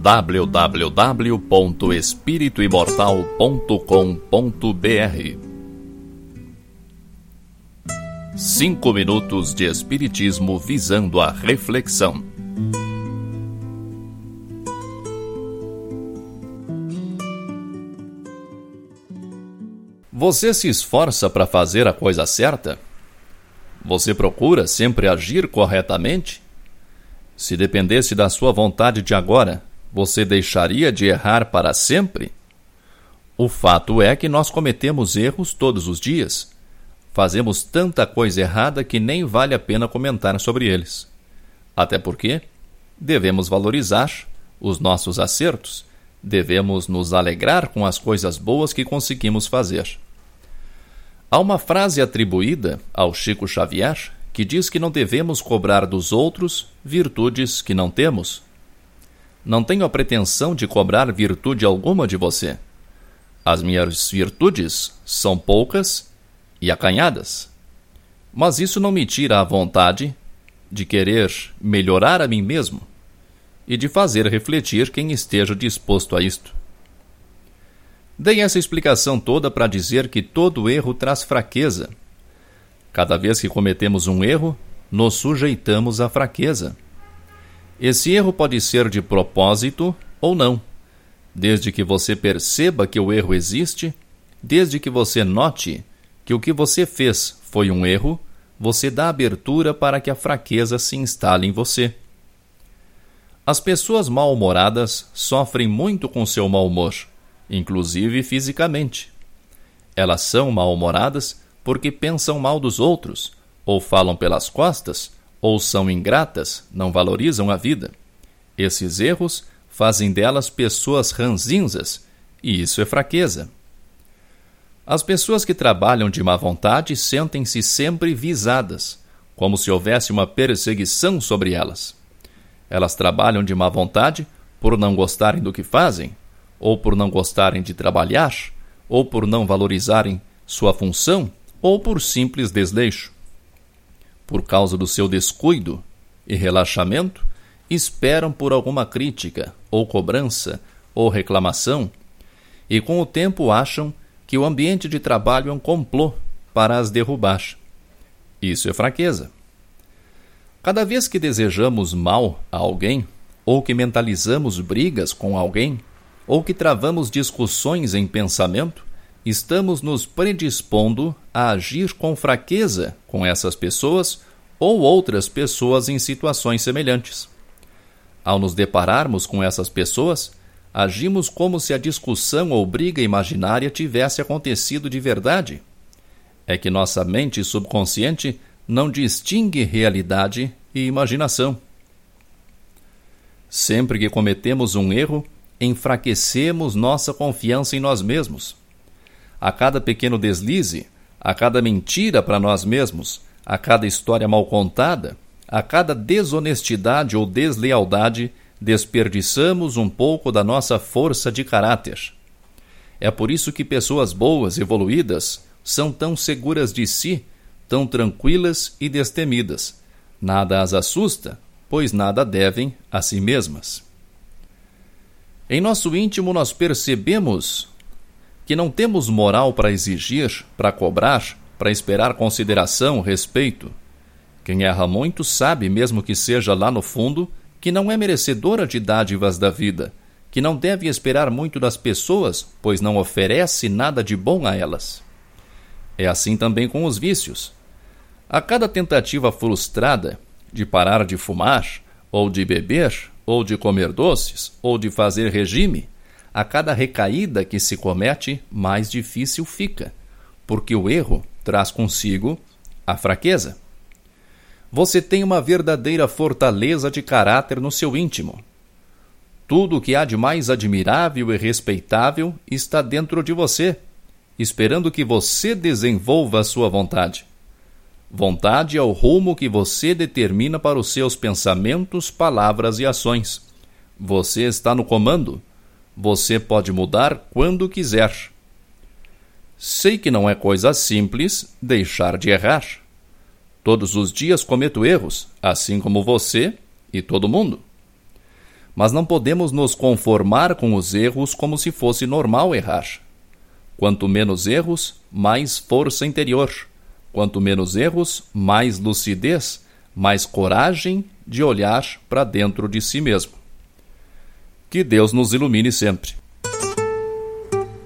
www.espirituimortal.com.br Cinco minutos de Espiritismo visando a reflexão. Você se esforça para fazer a coisa certa? Você procura sempre agir corretamente? Se dependesse da sua vontade de agora, você deixaria de errar para sempre? O fato é que nós cometemos erros todos os dias. Fazemos tanta coisa errada que nem vale a pena comentar sobre eles. Até porque devemos valorizar os nossos acertos, devemos nos alegrar com as coisas boas que conseguimos fazer. Há uma frase atribuída ao Chico Xavier que diz que não devemos cobrar dos outros virtudes que não temos. Não tenho a pretensão de cobrar virtude alguma de você. As minhas virtudes são poucas e acanhadas. Mas isso não me tira a vontade de querer melhorar a mim mesmo e de fazer refletir quem esteja disposto a isto. Dei essa explicação toda para dizer que todo erro traz fraqueza Cada vez que cometemos um erro, nos sujeitamos à fraqueza. Esse erro pode ser de propósito ou não. Desde que você perceba que o erro existe, desde que você note que o que você fez foi um erro, você dá abertura para que a fraqueza se instale em você. As pessoas mal-humoradas sofrem muito com seu mau humor, inclusive fisicamente. Elas são mal-humoradas porque pensam mal dos outros, ou falam pelas costas, ou são ingratas, não valorizam a vida. Esses erros fazem delas pessoas ranzinzas, e isso é fraqueza. As pessoas que trabalham de má vontade sentem-se sempre visadas, como se houvesse uma perseguição sobre elas. Elas trabalham de má vontade por não gostarem do que fazem, ou por não gostarem de trabalhar, ou por não valorizarem sua função ou por simples desleixo. Por causa do seu descuido e relaxamento, esperam por alguma crítica, ou cobrança, ou reclamação, e com o tempo acham que o ambiente de trabalho é um complô para as derrubar. Isso é fraqueza. Cada vez que desejamos mal a alguém, ou que mentalizamos brigas com alguém, ou que travamos discussões em pensamento, estamos nos predispondo a agir com fraqueza com essas pessoas ou outras pessoas em situações semelhantes. Ao nos depararmos com essas pessoas, agimos como se a discussão ou briga imaginária tivesse acontecido de verdade. É que nossa mente subconsciente não distingue realidade e imaginação. Sempre que cometemos um erro, enfraquecemos nossa confiança em nós mesmos a cada pequeno deslize, a cada mentira para nós mesmos, a cada história mal contada, a cada desonestidade ou deslealdade, desperdiçamos um pouco da nossa força de caráter. É por isso que pessoas boas, evoluídas, são tão seguras de si, tão tranquilas e destemidas. Nada as assusta, pois nada devem a si mesmas. Em nosso íntimo, nós percebemos que não temos moral para exigir, para cobrar, para esperar consideração, respeito. Quem erra muito sabe, mesmo que seja lá no fundo, que não é merecedora de dádivas da vida, que não deve esperar muito das pessoas, pois não oferece nada de bom a elas. É assim também com os vícios. A cada tentativa frustrada de parar de fumar, ou de beber, ou de comer doces, ou de fazer regime, a cada recaída que se comete, mais difícil fica, porque o erro traz consigo a fraqueza. Você tem uma verdadeira fortaleza de caráter no seu íntimo. Tudo o que há de mais admirável e respeitável está dentro de você, esperando que você desenvolva a sua vontade. Vontade é o rumo que você determina para os seus pensamentos, palavras e ações. Você está no comando você pode mudar quando quiser. Sei que não é coisa simples deixar de errar. Todos os dias cometo erros, assim como você e todo mundo. Mas não podemos nos conformar com os erros como se fosse normal errar. Quanto menos erros, mais força interior. Quanto menos erros, mais lucidez, mais coragem de olhar para dentro de si mesmo. Que Deus nos ilumine sempre.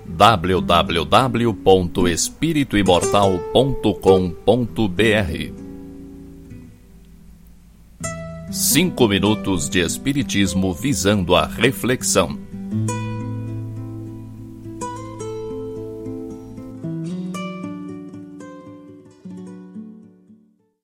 www.espirituimortal.com.br Cinco minutos de Espiritismo visando a reflexão.